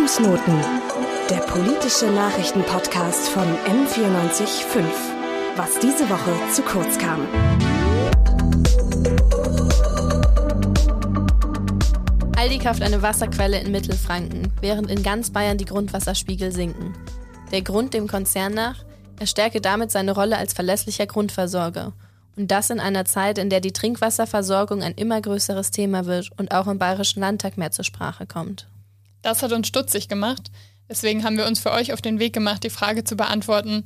Fußnoten, der politische Nachrichtenpodcast von M945. Was diese Woche zu kurz kam. Aldi kauft eine Wasserquelle in Mittelfranken, während in ganz Bayern die Grundwasserspiegel sinken. Der Grund dem Konzern nach, er stärke damit seine Rolle als verlässlicher Grundversorger. Und das in einer Zeit, in der die Trinkwasserversorgung ein immer größeres Thema wird und auch im Bayerischen Landtag mehr zur Sprache kommt. Das hat uns stutzig gemacht. Deswegen haben wir uns für euch auf den Weg gemacht, die Frage zu beantworten,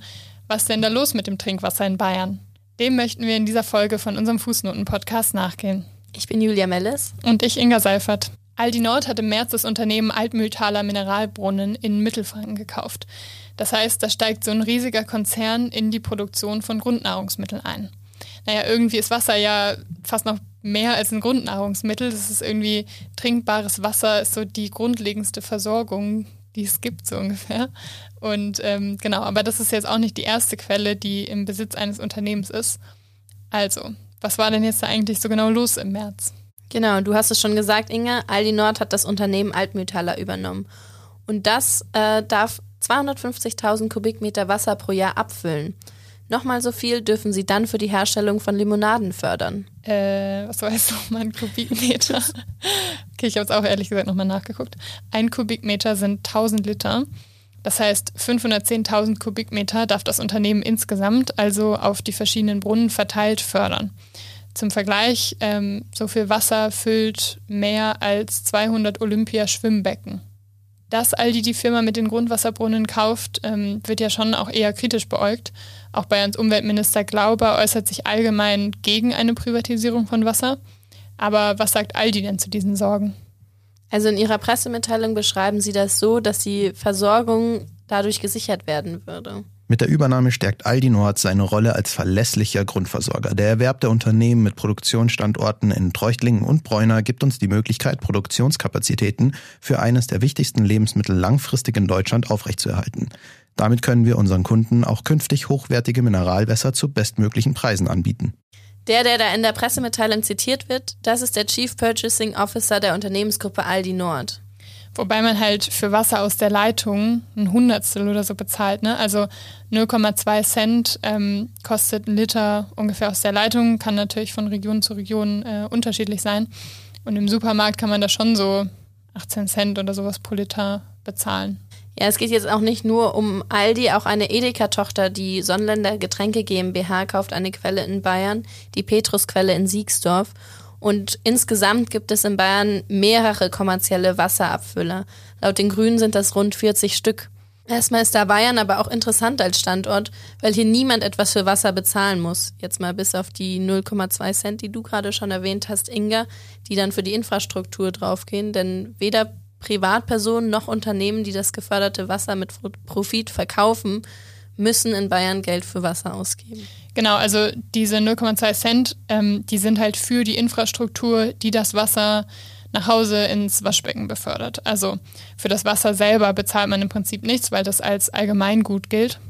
was denn da los mit dem Trinkwasser in Bayern? Dem möchten wir in dieser Folge von unserem Fußnoten-Podcast nachgehen. Ich bin Julia Mellis. Und ich Inga Seifert. Aldi Nord hat im März das Unternehmen Altmühltaler Mineralbrunnen in Mittelfranken gekauft. Das heißt, da steigt so ein riesiger Konzern in die Produktion von Grundnahrungsmitteln ein. Naja, irgendwie ist Wasser ja fast noch mehr als ein Grundnahrungsmittel. Das ist irgendwie trinkbares Wasser, ist so die grundlegendste Versorgung, die es gibt, so ungefähr. Und ähm, genau, aber das ist jetzt auch nicht die erste Quelle, die im Besitz eines Unternehmens ist. Also, was war denn jetzt da eigentlich so genau los im März? Genau, du hast es schon gesagt, Inge. Aldi Nord hat das Unternehmen Altmühltaler übernommen. Und das äh, darf 250.000 Kubikmeter Wasser pro Jahr abfüllen. Nochmal so viel dürfen sie dann für die Herstellung von Limonaden fördern. Äh, was war jetzt nochmal ein Kubikmeter? okay, ich habe es auch ehrlich gesagt nochmal nachgeguckt. Ein Kubikmeter sind 1000 Liter. Das heißt, 510.000 Kubikmeter darf das Unternehmen insgesamt, also auf die verschiedenen Brunnen verteilt, fördern. Zum Vergleich, ähm, so viel Wasser füllt mehr als 200 Olympiaschwimmbecken dass Aldi die Firma mit den Grundwasserbrunnen kauft, ähm, wird ja schon auch eher kritisch beäugt. Auch Bayerns Umweltminister Glauber äußert sich allgemein gegen eine Privatisierung von Wasser. Aber was sagt Aldi denn zu diesen Sorgen? Also in ihrer Pressemitteilung beschreiben sie das so, dass die Versorgung dadurch gesichert werden würde. Mit der Übernahme stärkt Aldi Nord seine Rolle als verlässlicher Grundversorger. Der Erwerb der Unternehmen mit Produktionsstandorten in Treuchtlingen und Bräuner gibt uns die Möglichkeit, Produktionskapazitäten für eines der wichtigsten Lebensmittel langfristig in Deutschland aufrechtzuerhalten. Damit können wir unseren Kunden auch künftig hochwertige Mineralwässer zu bestmöglichen Preisen anbieten. Der, der da in der Pressemitteilung zitiert wird, das ist der Chief Purchasing Officer der Unternehmensgruppe Aldi Nord. Wobei man halt für Wasser aus der Leitung ein Hundertstel oder so bezahlt. Ne? Also 0,2 Cent ähm, kostet ein Liter ungefähr aus der Leitung, kann natürlich von Region zu Region äh, unterschiedlich sein. Und im Supermarkt kann man da schon so 18 Cent oder sowas pro Liter bezahlen. Ja, es geht jetzt auch nicht nur um Aldi, auch eine Edeka-Tochter, die Sonnländer Getränke GmbH, kauft eine Quelle in Bayern, die Petrusquelle in Siegsdorf. Und insgesamt gibt es in Bayern mehrere kommerzielle Wasserabfüller. Laut den Grünen sind das rund 40 Stück. Erstmal ist da Bayern aber auch interessant als Standort, weil hier niemand etwas für Wasser bezahlen muss. Jetzt mal bis auf die 0,2 Cent, die du gerade schon erwähnt hast, Inga, die dann für die Infrastruktur draufgehen. Denn weder Privatpersonen noch Unternehmen, die das geförderte Wasser mit Profit verkaufen, müssen in Bayern Geld für Wasser ausgeben. Genau, also diese 0,2 Cent, ähm, die sind halt für die Infrastruktur, die das Wasser nach Hause ins Waschbecken befördert. Also für das Wasser selber bezahlt man im Prinzip nichts, weil das als Allgemeingut gilt.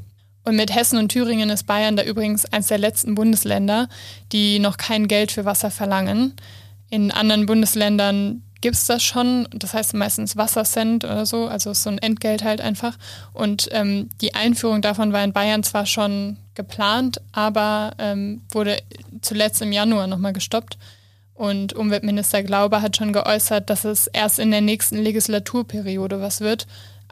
Und mit Hessen und Thüringen ist Bayern da übrigens eines der letzten Bundesländer, die noch kein Geld für Wasser verlangen. In anderen Bundesländern gibt es das schon. Das heißt meistens Wassercent oder so, also so ein Entgelt halt einfach. Und ähm, die Einführung davon war in Bayern zwar schon geplant, aber ähm, wurde zuletzt im Januar nochmal gestoppt. Und Umweltminister Glauber hat schon geäußert, dass es erst in der nächsten Legislaturperiode was wird.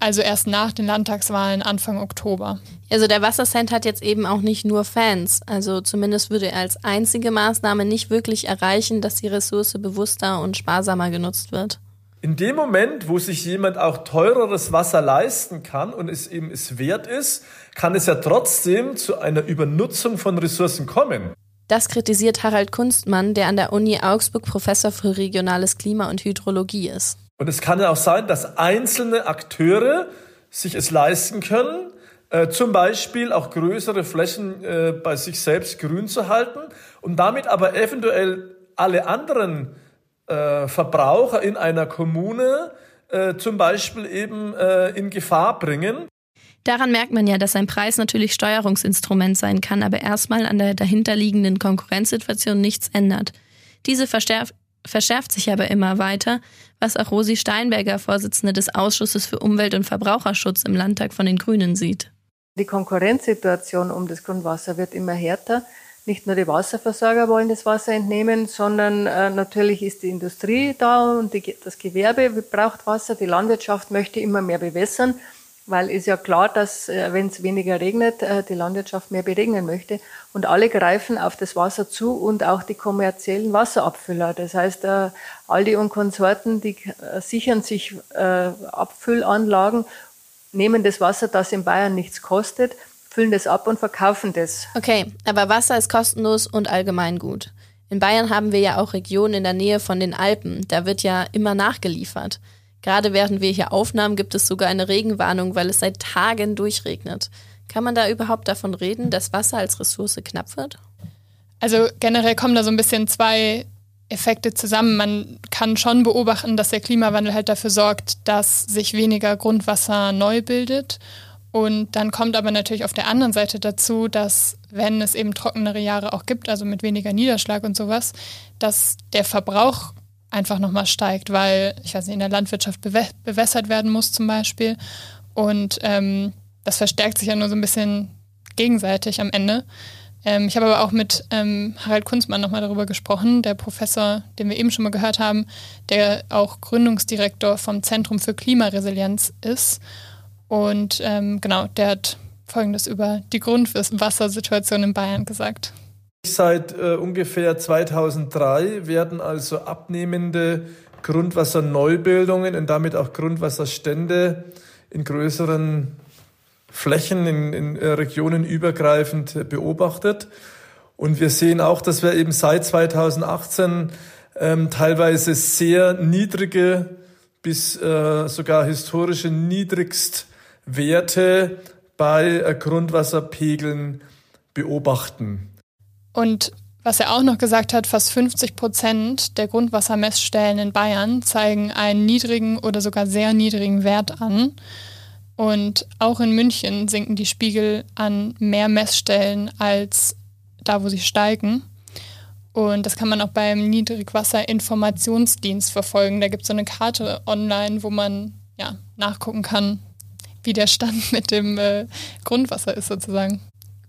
Also erst nach den Landtagswahlen Anfang Oktober. Also der Wassercent hat jetzt eben auch nicht nur Fans. Also zumindest würde er als einzige Maßnahme nicht wirklich erreichen, dass die Ressource bewusster und sparsamer genutzt wird. In dem Moment, wo sich jemand auch teureres Wasser leisten kann und es eben es wert ist, kann es ja trotzdem zu einer Übernutzung von Ressourcen kommen. Das kritisiert Harald Kunstmann, der an der Uni Augsburg Professor für regionales Klima und Hydrologie ist. Und es kann ja auch sein, dass einzelne Akteure sich es leisten können, äh, zum Beispiel auch größere Flächen äh, bei sich selbst grün zu halten und damit aber eventuell alle anderen äh, Verbraucher in einer Kommune äh, zum Beispiel eben äh, in Gefahr bringen. Daran merkt man ja, dass ein Preis natürlich Steuerungsinstrument sein kann, aber erstmal an der dahinterliegenden Konkurrenzsituation nichts ändert. Diese verstärkt verschärft sich aber immer weiter, was auch Rosi Steinberger, Vorsitzende des Ausschusses für Umwelt- und Verbraucherschutz im Landtag von den Grünen, sieht. Die Konkurrenzsituation um das Grundwasser wird immer härter. Nicht nur die Wasserversorger wollen das Wasser entnehmen, sondern äh, natürlich ist die Industrie da und die, das Gewerbe braucht Wasser. Die Landwirtschaft möchte immer mehr bewässern, weil ist ja klar, dass äh, wenn es weniger regnet, äh, die Landwirtschaft mehr beregnen möchte. Und alle greifen auf das Wasser zu und auch die kommerziellen Wasserabfüller. Das heißt, äh, Aldi und Konsorten, die sichern sich Abfüllanlagen, nehmen das Wasser, das in Bayern nichts kostet füllen das ab und verkaufen das. Okay, aber Wasser ist kostenlos und allgemein gut. In Bayern haben wir ja auch Regionen in der Nähe von den Alpen. Da wird ja immer nachgeliefert. Gerade während wir hier aufnahmen, gibt es sogar eine Regenwarnung, weil es seit Tagen durchregnet. Kann man da überhaupt davon reden, dass Wasser als Ressource knapp wird? Also generell kommen da so ein bisschen zwei Effekte zusammen. Man kann schon beobachten, dass der Klimawandel halt dafür sorgt, dass sich weniger Grundwasser neu bildet und dann kommt aber natürlich auf der anderen Seite dazu, dass wenn es eben trockenere Jahre auch gibt, also mit weniger Niederschlag und sowas, dass der Verbrauch einfach nochmal steigt, weil, ich weiß nicht, in der Landwirtschaft bewä bewässert werden muss zum Beispiel. Und ähm, das verstärkt sich ja nur so ein bisschen gegenseitig am Ende. Ähm, ich habe aber auch mit ähm, Harald Kunzmann nochmal darüber gesprochen, der Professor, den wir eben schon mal gehört haben, der auch Gründungsdirektor vom Zentrum für Klimaresilienz ist. Und ähm, genau, der hat Folgendes über die Grundwassersituation in Bayern gesagt. Seit äh, ungefähr 2003 werden also abnehmende Grundwasserneubildungen und damit auch Grundwasserstände in größeren Flächen, in, in äh, Regionen übergreifend beobachtet. Und wir sehen auch, dass wir eben seit 2018 ähm, teilweise sehr niedrige bis äh, sogar historische Niedrigst Werte bei äh, Grundwasserpegeln beobachten. Und was er auch noch gesagt hat, fast 50 Prozent der Grundwassermessstellen in Bayern zeigen einen niedrigen oder sogar sehr niedrigen Wert an. Und auch in München sinken die Spiegel an mehr Messstellen als da, wo sie steigen. Und das kann man auch beim Niedrigwasserinformationsdienst verfolgen. Da gibt es so eine Karte online, wo man ja, nachgucken kann, wie der Stand mit dem äh, Grundwasser ist sozusagen.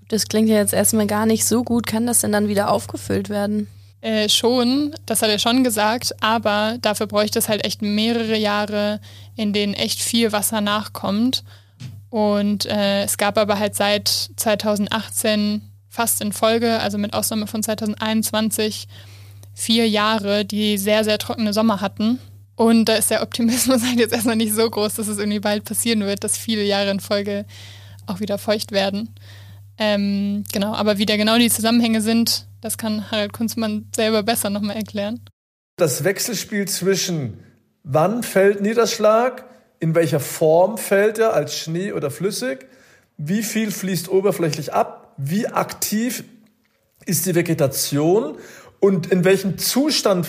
Das klingt ja jetzt erstmal gar nicht so gut. Kann das denn dann wieder aufgefüllt werden? Äh, schon, das hat er schon gesagt, aber dafür bräuchte es halt echt mehrere Jahre, in denen echt viel Wasser nachkommt. Und äh, es gab aber halt seit 2018 fast in Folge, also mit Ausnahme von 2021, vier Jahre, die sehr, sehr trockene Sommer hatten. Und da ist der Optimismus halt jetzt erstmal nicht so groß, dass es irgendwie bald passieren wird, dass viele Jahre in Folge auch wieder feucht werden. Ähm, genau, aber wie da genau die Zusammenhänge sind, das kann Harald Kunzmann selber besser nochmal erklären. Das Wechselspiel zwischen wann fällt Niederschlag, in welcher Form fällt er, als Schnee oder flüssig, wie viel fließt oberflächlich ab, wie aktiv ist die Vegetation und in welchem Zustand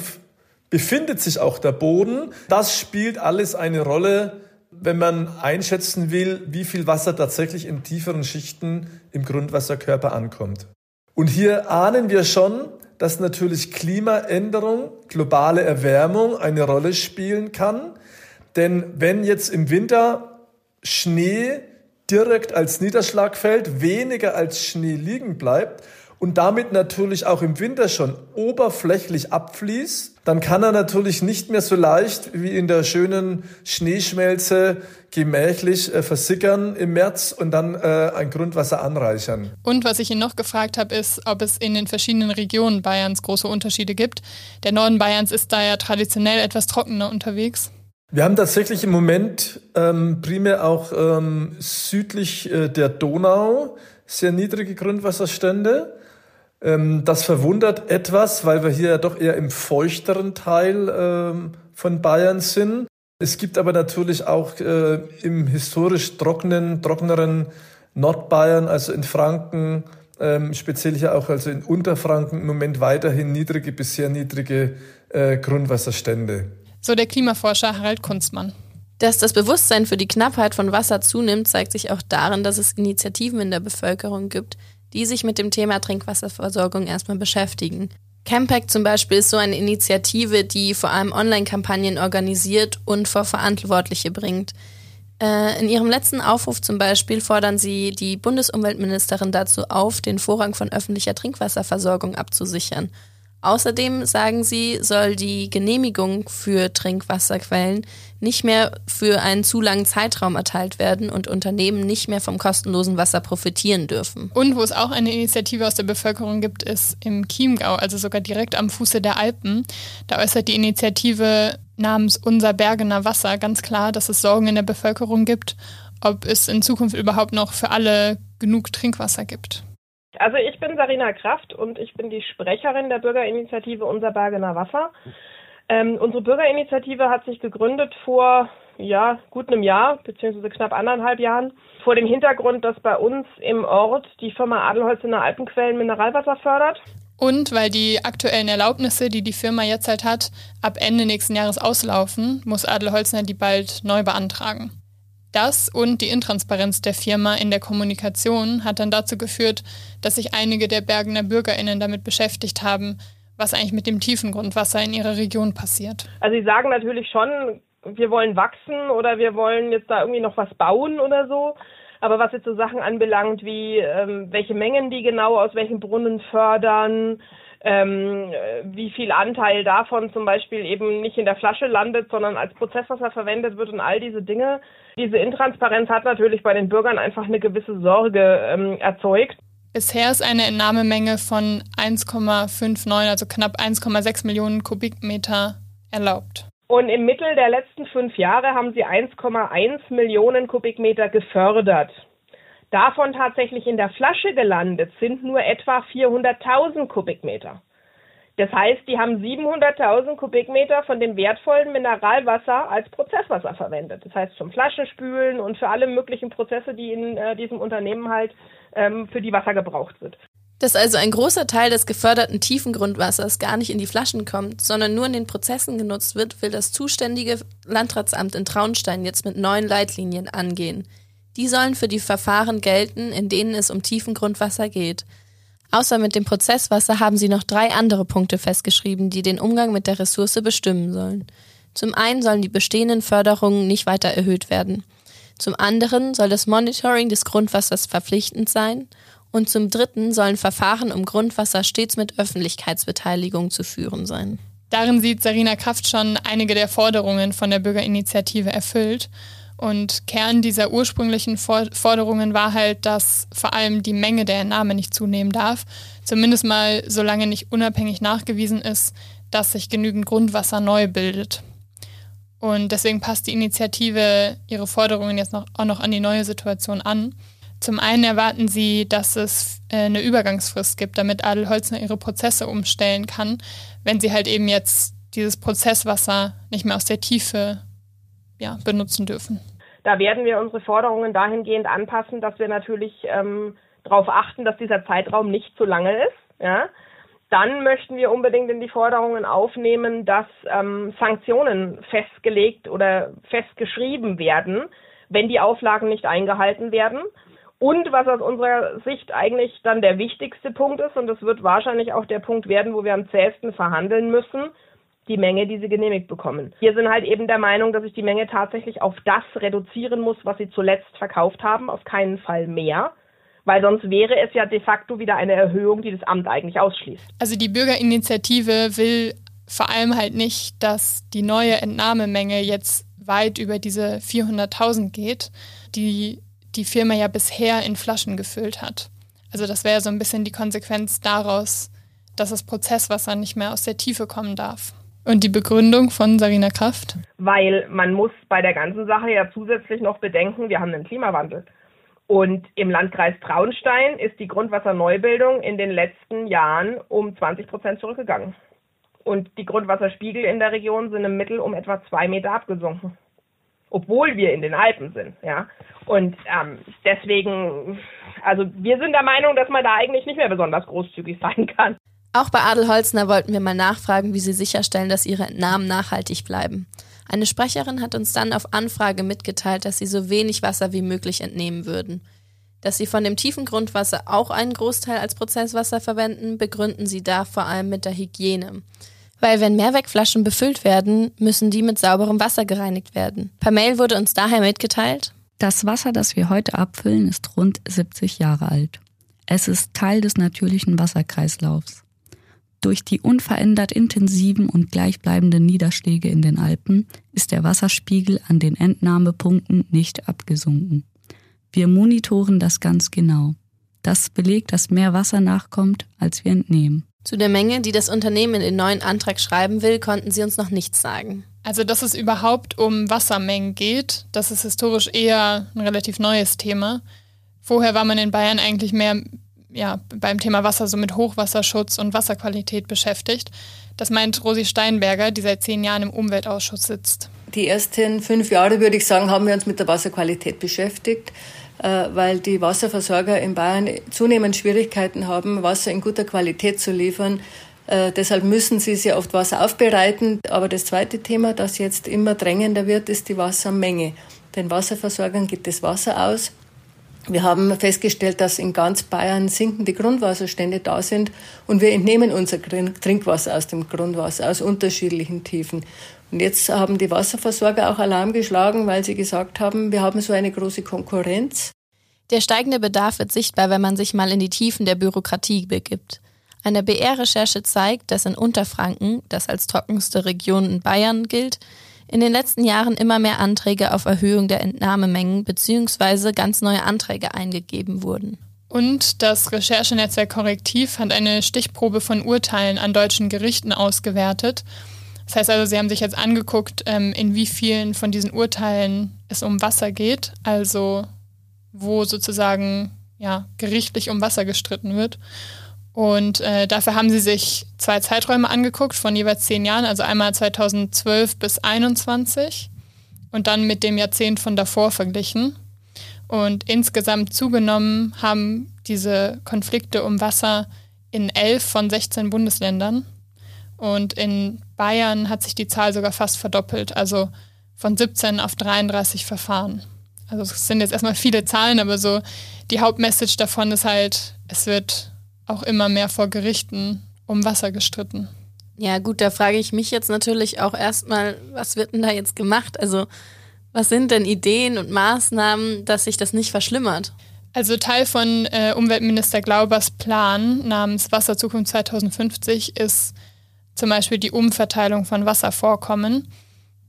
befindet sich auch der Boden. Das spielt alles eine Rolle, wenn man einschätzen will, wie viel Wasser tatsächlich in tieferen Schichten im Grundwasserkörper ankommt. Und hier ahnen wir schon, dass natürlich Klimaänderung, globale Erwärmung eine Rolle spielen kann. Denn wenn jetzt im Winter Schnee direkt als Niederschlag fällt, weniger als Schnee liegen bleibt und damit natürlich auch im Winter schon oberflächlich abfließt, dann kann er natürlich nicht mehr so leicht wie in der schönen Schneeschmelze gemächlich äh, versickern im März und dann äh, ein Grundwasser anreichern. Und was ich ihn noch gefragt habe, ist, ob es in den verschiedenen Regionen Bayerns große Unterschiede gibt. Der Norden Bayerns ist da ja traditionell etwas trockener unterwegs. Wir haben tatsächlich im Moment ähm, primär auch ähm, südlich äh, der Donau sehr niedrige Grundwasserstände. Ähm, das verwundert etwas, weil wir hier ja doch eher im feuchteren Teil ähm, von Bayern sind. Es gibt aber natürlich auch äh, im historisch trockenen, trockeneren Nordbayern, also in Franken, ähm, speziell hier auch also in Unterfranken im Moment weiterhin niedrige bis sehr niedrige äh, Grundwasserstände. So der Klimaforscher Harald Kunstmann. Dass das Bewusstsein für die Knappheit von Wasser zunimmt, zeigt sich auch darin, dass es Initiativen in der Bevölkerung gibt, die sich mit dem Thema Trinkwasserversorgung erstmal beschäftigen. Campact zum Beispiel ist so eine Initiative, die vor allem Online-Kampagnen organisiert und vor Verantwortliche bringt. Äh, in ihrem letzten Aufruf zum Beispiel fordern sie die Bundesumweltministerin dazu auf, den Vorrang von öffentlicher Trinkwasserversorgung abzusichern Außerdem sagen sie, soll die Genehmigung für Trinkwasserquellen nicht mehr für einen zu langen Zeitraum erteilt werden und Unternehmen nicht mehr vom kostenlosen Wasser profitieren dürfen. Und wo es auch eine Initiative aus der Bevölkerung gibt, ist im Chiemgau, also sogar direkt am Fuße der Alpen. Da äußert die Initiative namens Unser Bergener Wasser ganz klar, dass es Sorgen in der Bevölkerung gibt, ob es in Zukunft überhaupt noch für alle genug Trinkwasser gibt. Also ich bin Sarina Kraft und ich bin die Sprecherin der Bürgerinitiative Unser Bergener Wasser. Ähm, unsere Bürgerinitiative hat sich gegründet vor ja, gut einem Jahr, beziehungsweise knapp anderthalb Jahren, vor dem Hintergrund, dass bei uns im Ort die Firma Adelholzener Alpenquellen Mineralwasser fördert. Und weil die aktuellen Erlaubnisse, die die Firma jetzt halt hat, ab Ende nächsten Jahres auslaufen, muss Adelholzner die bald neu beantragen. Das und die Intransparenz der Firma in der Kommunikation hat dann dazu geführt, dass sich einige der Bergener BürgerInnen damit beschäftigt haben, was eigentlich mit dem tiefen Grundwasser in ihrer Region passiert. Also sie sagen natürlich schon, wir wollen wachsen oder wir wollen jetzt da irgendwie noch was bauen oder so. Aber was jetzt so Sachen anbelangt, wie ähm, welche Mengen die genau aus welchen Brunnen fördern, ähm, wie viel Anteil davon zum Beispiel eben nicht in der Flasche landet, sondern als Prozesswasser verwendet wird und all diese Dinge. Diese Intransparenz hat natürlich bei den Bürgern einfach eine gewisse Sorge ähm, erzeugt. Bisher ist eine Entnahmemenge von 1,59, also knapp 1,6 Millionen Kubikmeter erlaubt. Und im Mittel der letzten fünf Jahre haben sie 1,1 Millionen Kubikmeter gefördert. Davon tatsächlich in der Flasche gelandet sind nur etwa 400.000 Kubikmeter. Das heißt, die haben 700.000 Kubikmeter von dem wertvollen Mineralwasser als Prozesswasser verwendet. Das heißt zum Flaschenspülen und für alle möglichen Prozesse, die in äh, diesem Unternehmen halt ähm, für die Wasser gebraucht wird. Dass also ein großer Teil des geförderten Tiefengrundwassers gar nicht in die Flaschen kommt, sondern nur in den Prozessen genutzt wird, will das zuständige Landratsamt in Traunstein jetzt mit neuen Leitlinien angehen. Die sollen für die Verfahren gelten, in denen es um Tiefengrundwasser geht. Außer mit dem Prozesswasser haben sie noch drei andere Punkte festgeschrieben, die den Umgang mit der Ressource bestimmen sollen. Zum einen sollen die bestehenden Förderungen nicht weiter erhöht werden. Zum anderen soll das Monitoring des Grundwassers verpflichtend sein. Und zum dritten sollen Verfahren um Grundwasser stets mit Öffentlichkeitsbeteiligung zu führen sein. Darin sieht Sarina Kraft schon einige der Forderungen von der Bürgerinitiative erfüllt. Und Kern dieser ursprünglichen Forderungen war halt, dass vor allem die Menge der Entnahme nicht zunehmen darf, zumindest mal solange nicht unabhängig nachgewiesen ist, dass sich genügend Grundwasser neu bildet. Und deswegen passt die Initiative ihre Forderungen jetzt noch, auch noch an die neue Situation an. Zum einen erwarten sie, dass es äh, eine Übergangsfrist gibt, damit Adelholzner ihre Prozesse umstellen kann, wenn sie halt eben jetzt dieses Prozesswasser nicht mehr aus der Tiefe ja, benutzen dürfen. Da werden wir unsere Forderungen dahingehend anpassen, dass wir natürlich ähm, darauf achten, dass dieser Zeitraum nicht zu lange ist. Ja? Dann möchten wir unbedingt in die Forderungen aufnehmen, dass ähm, Sanktionen festgelegt oder festgeschrieben werden, wenn die Auflagen nicht eingehalten werden. Und was aus unserer Sicht eigentlich dann der wichtigste Punkt ist, und das wird wahrscheinlich auch der Punkt werden, wo wir am zähesten verhandeln müssen, die Menge, die sie genehmigt bekommen. Wir sind halt eben der Meinung, dass ich die Menge tatsächlich auf das reduzieren muss, was sie zuletzt verkauft haben, auf keinen Fall mehr. Weil sonst wäre es ja de facto wieder eine Erhöhung, die das Amt eigentlich ausschließt. Also die Bürgerinitiative will vor allem halt nicht, dass die neue Entnahmemenge jetzt weit über diese 400.000 geht, die die Firma ja bisher in Flaschen gefüllt hat. Also das wäre so ein bisschen die Konsequenz daraus, dass das Prozesswasser nicht mehr aus der Tiefe kommen darf. Und die Begründung von Sarina Kraft? Weil man muss bei der ganzen Sache ja zusätzlich noch bedenken, wir haben einen Klimawandel. Und im Landkreis Traunstein ist die Grundwasserneubildung in den letzten Jahren um 20 Prozent zurückgegangen. Und die Grundwasserspiegel in der Region sind im Mittel um etwa zwei Meter abgesunken. Obwohl wir in den Alpen sind, ja. Und ähm, deswegen, also wir sind der Meinung, dass man da eigentlich nicht mehr besonders großzügig sein kann. Auch bei Adel Holzner wollten wir mal nachfragen, wie sie sicherstellen, dass ihre Entnahmen nachhaltig bleiben. Eine Sprecherin hat uns dann auf Anfrage mitgeteilt, dass sie so wenig Wasser wie möglich entnehmen würden. Dass sie von dem tiefen Grundwasser auch einen Großteil als Prozesswasser verwenden, begründen sie da vor allem mit der Hygiene. Weil wenn Mehrwegflaschen befüllt werden, müssen die mit sauberem Wasser gereinigt werden. Per Mail wurde uns daher mitgeteilt, das Wasser, das wir heute abfüllen, ist rund 70 Jahre alt. Es ist Teil des natürlichen Wasserkreislaufs. Durch die unverändert intensiven und gleichbleibenden Niederschläge in den Alpen ist der Wasserspiegel an den Entnahmepunkten nicht abgesunken. Wir monitoren das ganz genau. Das belegt, dass mehr Wasser nachkommt, als wir entnehmen. Zu der Menge, die das Unternehmen in den neuen Antrag schreiben will, konnten sie uns noch nichts sagen. Also, dass es überhaupt um Wassermengen geht, das ist historisch eher ein relativ neues Thema. Vorher war man in Bayern eigentlich mehr ja, beim Thema Wasser so mit Hochwasserschutz und Wasserqualität beschäftigt. Das meint Rosi Steinberger, die seit zehn Jahren im Umweltausschuss sitzt. Die ersten fünf Jahre, würde ich sagen, haben wir uns mit der Wasserqualität beschäftigt, äh, weil die Wasserversorger in Bayern zunehmend Schwierigkeiten haben, Wasser in guter Qualität zu liefern. Äh, deshalb müssen sie sehr oft Wasser aufbereiten. Aber das zweite Thema, das jetzt immer drängender wird, ist die Wassermenge. Den Wasserversorgern geht das Wasser aus wir haben festgestellt, dass in ganz Bayern sinkende Grundwasserstände da sind und wir entnehmen unser Trinkwasser aus dem Grundwasser aus unterschiedlichen Tiefen. Und jetzt haben die Wasserversorger auch Alarm geschlagen, weil sie gesagt haben, wir haben so eine große Konkurrenz. Der steigende Bedarf wird sichtbar, wenn man sich mal in die Tiefen der Bürokratie begibt. Eine BR-Recherche zeigt, dass in Unterfranken, das als trockenste Region in Bayern gilt, in den letzten Jahren immer mehr Anträge auf Erhöhung der Entnahmemengen bzw. ganz neue Anträge eingegeben wurden. Und das Recherchenetzwerk Korrektiv hat eine Stichprobe von Urteilen an deutschen Gerichten ausgewertet. Das heißt also, sie haben sich jetzt angeguckt, ähm, in wie vielen von diesen Urteilen es um Wasser geht, also wo sozusagen ja, gerichtlich um Wasser gestritten wird. Und äh, dafür haben sie sich zwei Zeiträume angeguckt von jeweils zehn Jahren, also einmal 2012 bis 2021 und dann mit dem Jahrzehnt von davor verglichen. Und insgesamt zugenommen haben diese Konflikte um Wasser in elf von 16 Bundesländern. Und in Bayern hat sich die Zahl sogar fast verdoppelt, also von 17 auf 33 Verfahren. Also es sind jetzt erstmal viele Zahlen, aber so die Hauptmessage davon ist halt, es wird auch immer mehr vor Gerichten um Wasser gestritten. Ja, gut, da frage ich mich jetzt natürlich auch erstmal, was wird denn da jetzt gemacht? Also, was sind denn Ideen und Maßnahmen, dass sich das nicht verschlimmert? Also Teil von äh, Umweltminister Glaubers Plan namens Wasserzukunft 2050 ist zum Beispiel die Umverteilung von Wasservorkommen.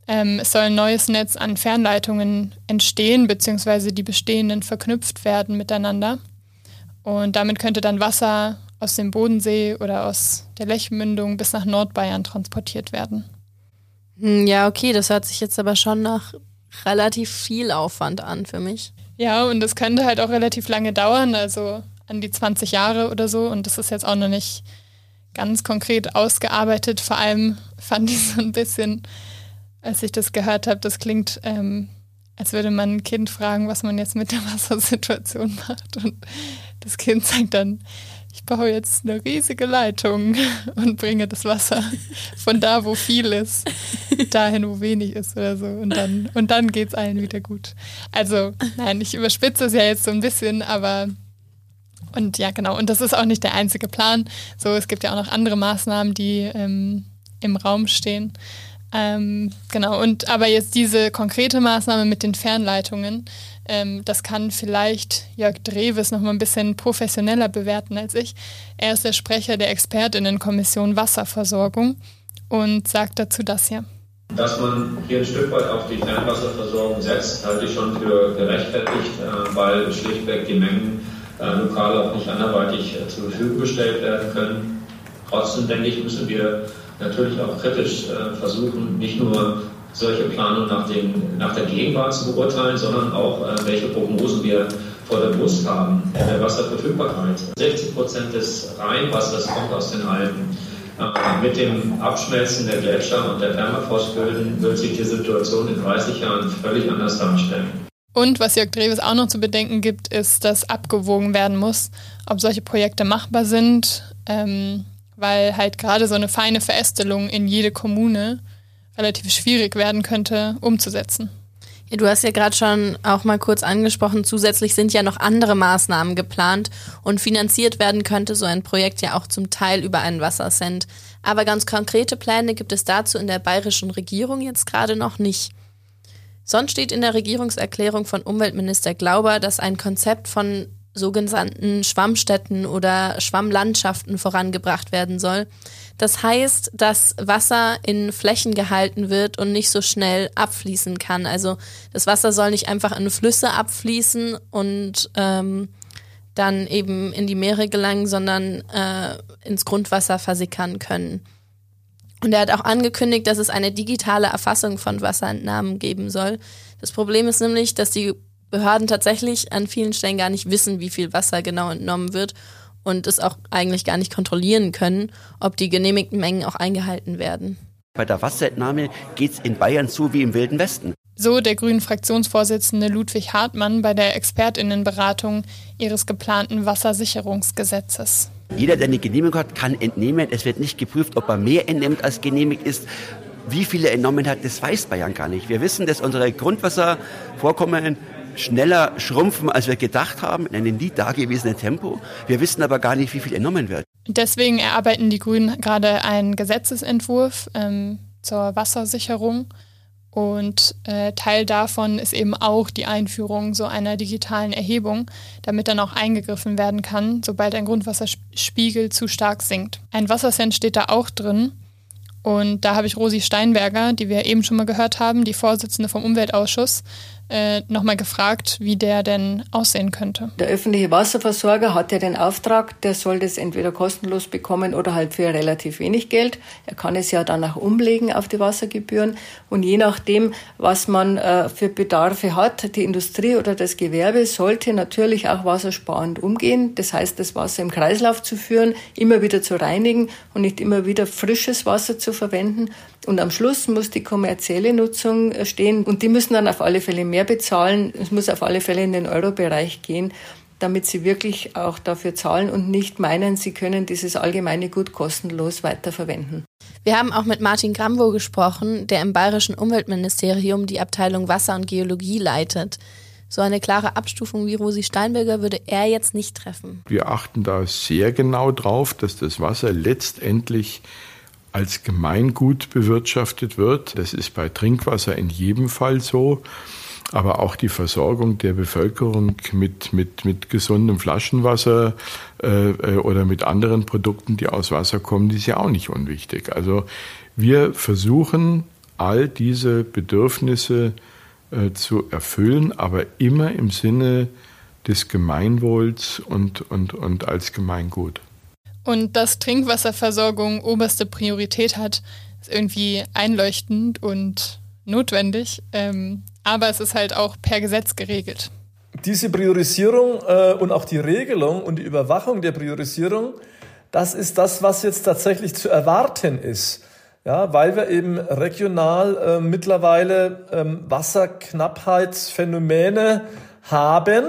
Ähm, es soll ein neues Netz an Fernleitungen entstehen, beziehungsweise die bestehenden verknüpft werden miteinander. Und damit könnte dann Wasser aus dem Bodensee oder aus der Lechmündung bis nach Nordbayern transportiert werden. Hm, ja, okay, das hört sich jetzt aber schon nach relativ viel Aufwand an für mich. Ja, und das könnte halt auch relativ lange dauern, also an die 20 Jahre oder so. Und das ist jetzt auch noch nicht ganz konkret ausgearbeitet. Vor allem fand ich so ein bisschen, als ich das gehört habe, das klingt, ähm, als würde man ein Kind fragen, was man jetzt mit der Wassersituation macht. Und das Kind sagt dann, ich baue jetzt eine riesige Leitung und bringe das Wasser von da, wo viel ist, dahin, wo wenig ist oder so. Und dann, und dann geht es allen wieder gut. Also, nein, ich überspitze es ja jetzt so ein bisschen, aber und ja, genau. Und das ist auch nicht der einzige Plan. So, es gibt ja auch noch andere Maßnahmen, die ähm, im Raum stehen. Ähm, genau. Und aber jetzt diese konkrete Maßnahme mit den Fernleitungen, ähm, das kann vielleicht Jörg Dreves noch mal ein bisschen professioneller bewerten als ich. Er ist der Sprecher der Expertinnenkommission Wasserversorgung und sagt dazu das hier. Dass man hier ein Stück weit auf die Fernwasserversorgung setzt, halte ich schon für gerechtfertigt, äh, weil schlichtweg die Mengen äh, lokal auch nicht anderweitig äh, zur Verfügung gestellt werden können. Trotzdem denke ich, müssen wir natürlich auch kritisch versuchen, nicht nur solche Planungen nach, den, nach der Gegenwart zu beurteilen, sondern auch, äh, welche Prognosen wir vor der Brust haben in der Wasserverfügbarkeit. 60 Prozent des Rheinwassers kommt aus den Alpen. Äh, mit dem Abschmelzen der Gletscher und der Permafrostböden wird sich die Situation in 30 Jahren völlig anders darstellen. Und was Jörg Dreves auch noch zu bedenken gibt, ist, dass abgewogen werden muss, ob solche Projekte machbar sind, ähm, weil halt gerade so eine feine Verästelung in jede Kommune relativ schwierig werden könnte, umzusetzen. Ja, du hast ja gerade schon auch mal kurz angesprochen, zusätzlich sind ja noch andere Maßnahmen geplant und finanziert werden könnte so ein Projekt ja auch zum Teil über einen Wassercent. Aber ganz konkrete Pläne gibt es dazu in der bayerischen Regierung jetzt gerade noch nicht. Sonst steht in der Regierungserklärung von Umweltminister Glauber, dass ein Konzept von sogenannten Schwammstätten oder Schwammlandschaften vorangebracht werden soll. Das heißt, dass Wasser in Flächen gehalten wird und nicht so schnell abfließen kann. Also das Wasser soll nicht einfach in Flüsse abfließen und ähm, dann eben in die Meere gelangen, sondern äh, ins Grundwasser versickern können. Und er hat auch angekündigt, dass es eine digitale Erfassung von Wasserentnahmen geben soll. Das Problem ist nämlich, dass die Behörden tatsächlich an vielen Stellen gar nicht wissen, wie viel Wasser genau entnommen wird und es auch eigentlich gar nicht kontrollieren können, ob die genehmigten Mengen auch eingehalten werden. Bei der Wasserentnahme geht es in Bayern so wie im Wilden Westen. So der grünen Fraktionsvorsitzende Ludwig Hartmann bei der Expertinnenberatung ihres geplanten Wassersicherungsgesetzes. Jeder, der eine Genehmigung hat, kann entnehmen. Es wird nicht geprüft, ob er mehr entnimmt, als genehmigt ist. Wie viele er entnommen hat, das weiß Bayern gar nicht. Wir wissen, dass unsere Grundwasservorkommen schneller schrumpfen, als wir gedacht haben, in einem nie dagewesenen Tempo. Wir wissen aber gar nicht, wie viel entnommen wird. Deswegen erarbeiten die Grünen gerade einen Gesetzesentwurf ähm, zur Wassersicherung. Und äh, Teil davon ist eben auch die Einführung so einer digitalen Erhebung, damit dann auch eingegriffen werden kann, sobald ein Grundwasserspiegel zu stark sinkt. Ein Wassercent steht da auch drin. Und da habe ich Rosi Steinberger, die wir eben schon mal gehört haben, die Vorsitzende vom Umweltausschuss, äh, nochmal gefragt, wie der denn aussehen könnte. Der öffentliche Wasserversorger hat ja den Auftrag, der soll das entweder kostenlos bekommen oder halt für relativ wenig Geld. Er kann es ja dann auch umlegen auf die Wassergebühren. Und je nachdem, was man äh, für Bedarfe hat, die Industrie oder das Gewerbe sollte natürlich auch wassersparend umgehen. Das heißt, das Wasser im Kreislauf zu führen, immer wieder zu reinigen und nicht immer wieder frisches Wasser zu verwenden. Und am Schluss muss die kommerzielle Nutzung äh, stehen und die müssen dann auf alle Fälle mehr bezahlen. Es muss auf alle Fälle in den Euro-Bereich gehen, damit sie wirklich auch dafür zahlen und nicht meinen, sie können dieses allgemeine Gut kostenlos weiterverwenden. Wir haben auch mit Martin Grambo gesprochen, der im Bayerischen Umweltministerium die Abteilung Wasser und Geologie leitet. So eine klare Abstufung wie Rosi Steinberger würde er jetzt nicht treffen. Wir achten da sehr genau drauf, dass das Wasser letztendlich als Gemeingut bewirtschaftet wird. Das ist bei Trinkwasser in jedem Fall so. Aber auch die Versorgung der Bevölkerung mit, mit, mit gesundem Flaschenwasser äh, äh, oder mit anderen Produkten, die aus Wasser kommen, die ist ja auch nicht unwichtig. Also wir versuchen all diese Bedürfnisse äh, zu erfüllen, aber immer im Sinne des Gemeinwohls und, und, und als Gemeingut. Und dass Trinkwasserversorgung oberste Priorität hat, ist irgendwie einleuchtend und notwendig. Ähm, aber es ist halt auch per Gesetz geregelt. Diese Priorisierung äh, und auch die Regelung und die Überwachung der Priorisierung, das ist das, was jetzt tatsächlich zu erwarten ist. Ja, weil wir eben regional äh, mittlerweile ähm, Wasserknappheitsphänomene haben.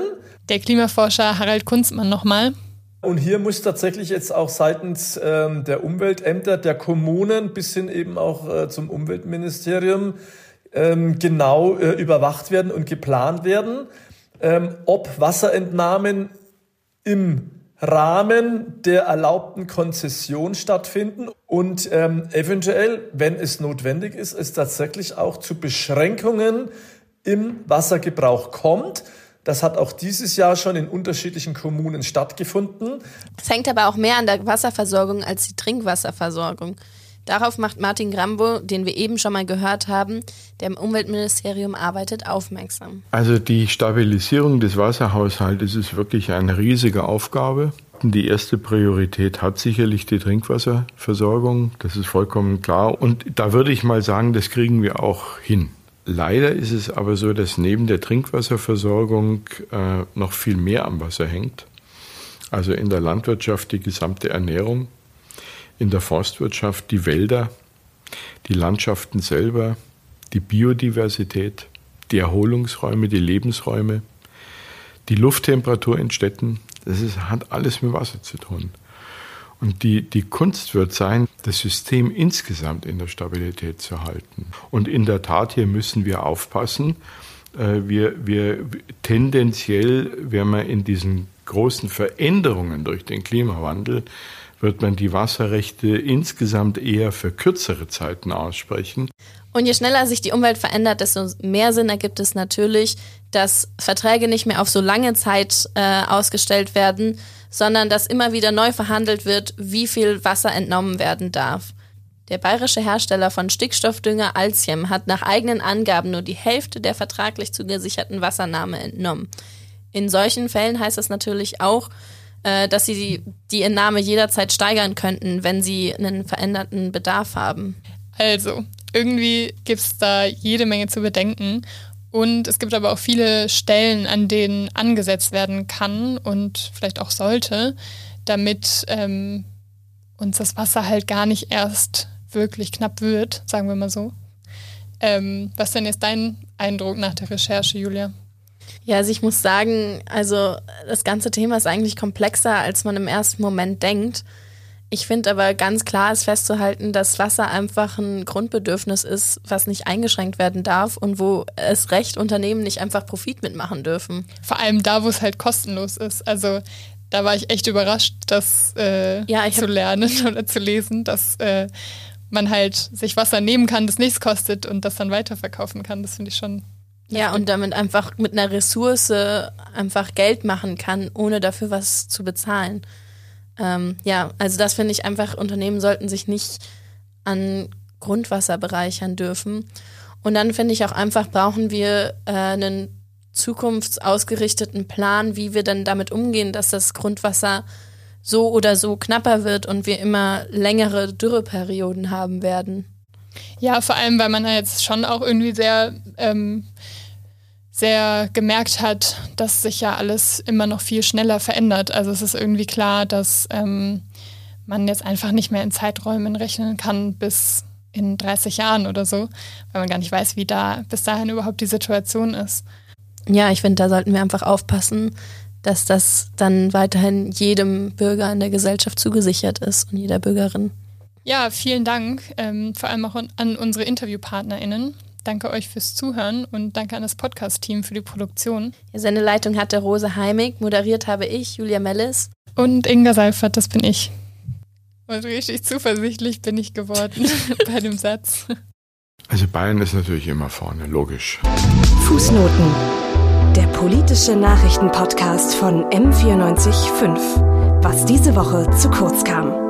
Der Klimaforscher Harald Kunzmann nochmal. Und hier muss tatsächlich jetzt auch seitens ähm, der Umweltämter, der Kommunen bis hin eben auch äh, zum Umweltministerium ähm, genau äh, überwacht werden und geplant werden, ähm, ob Wasserentnahmen im Rahmen der erlaubten Konzession stattfinden und ähm, eventuell, wenn es notwendig ist, es tatsächlich auch zu Beschränkungen im Wassergebrauch kommt. Das hat auch dieses Jahr schon in unterschiedlichen Kommunen stattgefunden. Es hängt aber auch mehr an der Wasserversorgung als die Trinkwasserversorgung. Darauf macht Martin Grambo, den wir eben schon mal gehört haben, der im Umweltministerium arbeitet, aufmerksam. Also die Stabilisierung des Wasserhaushaltes ist wirklich eine riesige Aufgabe. Die erste Priorität hat sicherlich die Trinkwasserversorgung, das ist vollkommen klar. Und da würde ich mal sagen, das kriegen wir auch hin. Leider ist es aber so, dass neben der Trinkwasserversorgung äh, noch viel mehr am Wasser hängt. Also in der Landwirtschaft die gesamte Ernährung, in der Forstwirtschaft die Wälder, die Landschaften selber, die Biodiversität, die Erholungsräume, die Lebensräume, die Lufttemperatur in Städten. Das ist, hat alles mit Wasser zu tun. Und die, die Kunst wird sein, das System insgesamt in der Stabilität zu halten. Und in der Tat, hier müssen wir aufpassen, Äh, wir, wir tendenziell, wenn man in diesen großen Veränderungen durch den Klimawandel wird man die Wasserrechte insgesamt eher für kürzere Zeiten aussprechen. Und je schneller sich die Umwelt verändert, desto mehr Sinn ergibt es natürlich, dass Verträge nicht mehr auf so lange Zeit äh, ausgestellt werden, sondern dass immer wieder neu verhandelt wird, wie viel Wasser entnommen werden darf. Der bayerische Hersteller von Stickstoffdünger Alziem hat nach eigenen Angaben nur die Hälfte der vertraglich zugesicherten Wassernahme entnommen. In solchen Fällen heißt es natürlich auch, äh, dass sie die, Entnahme jederzeit steigern könnten, wenn sie einen veränderten Bedarf haben. Also, irgendwie gibt es da jede Menge zu bedenken. Und es gibt aber auch viele Stellen, an denen angesetzt werden kann und vielleicht auch sollte, damit ähm, uns das Wasser halt gar nicht erst wirklich knapp wird, sagen wir mal so. Ähm, was denn jetzt dein Eindruck nach der Recherche, Julia? Ja, also ich muss sagen, also das ganze Thema ist eigentlich komplexer, als man im ersten Moment denkt. Ich finde aber ganz klar ist festzuhalten, dass Wasser einfach ein Grundbedürfnis ist, was nicht eingeschränkt werden darf und wo es recht Unternehmen nicht einfach Profit mitmachen dürfen. Vor allem da, wo es halt kostenlos ist. Also da war ich echt überrascht, das äh, ja, zu lernen oder zu lesen, dass äh, man halt sich Wasser nehmen kann, das nichts kostet und das dann weiterverkaufen kann. Das finde ich schon ja, und damit einfach mit einer Ressource einfach Geld machen kann, ohne dafür was zu bezahlen. Ähm, ja, also das finde ich einfach, Unternehmen sollten sich nicht an Grundwasser bereichern dürfen. Und dann finde ich auch einfach, brauchen wir äh, einen zukunftsausgerichteten Plan, wie wir dann damit umgehen, dass das Grundwasser so oder so knapper wird und wir immer längere Dürreperioden haben werden. Ja, vor allem, weil man ja jetzt schon auch irgendwie sehr, ähm, sehr gemerkt hat, dass sich ja alles immer noch viel schneller verändert. Also es ist irgendwie klar, dass ähm, man jetzt einfach nicht mehr in Zeiträumen rechnen kann bis in 30 Jahren oder so, weil man gar nicht weiß, wie da bis dahin überhaupt die Situation ist. Ja, ich finde, da sollten wir einfach aufpassen, dass das dann weiterhin jedem Bürger in der Gesellschaft zugesichert ist und jeder Bürgerin. Ja, vielen Dank, ähm, vor allem auch an unsere InterviewpartnerInnen. Danke euch fürs Zuhören und danke an das Podcast-Team für die Produktion. Die Sendeleitung hatte Rose Heimig, moderiert habe ich, Julia Mellis. Und Inga Seifert, das bin ich. Und richtig zuversichtlich bin ich geworden bei dem Satz. Also Bayern ist natürlich immer vorne, logisch. Fußnoten. Der politische Nachrichtenpodcast von M945. Was diese Woche zu kurz kam.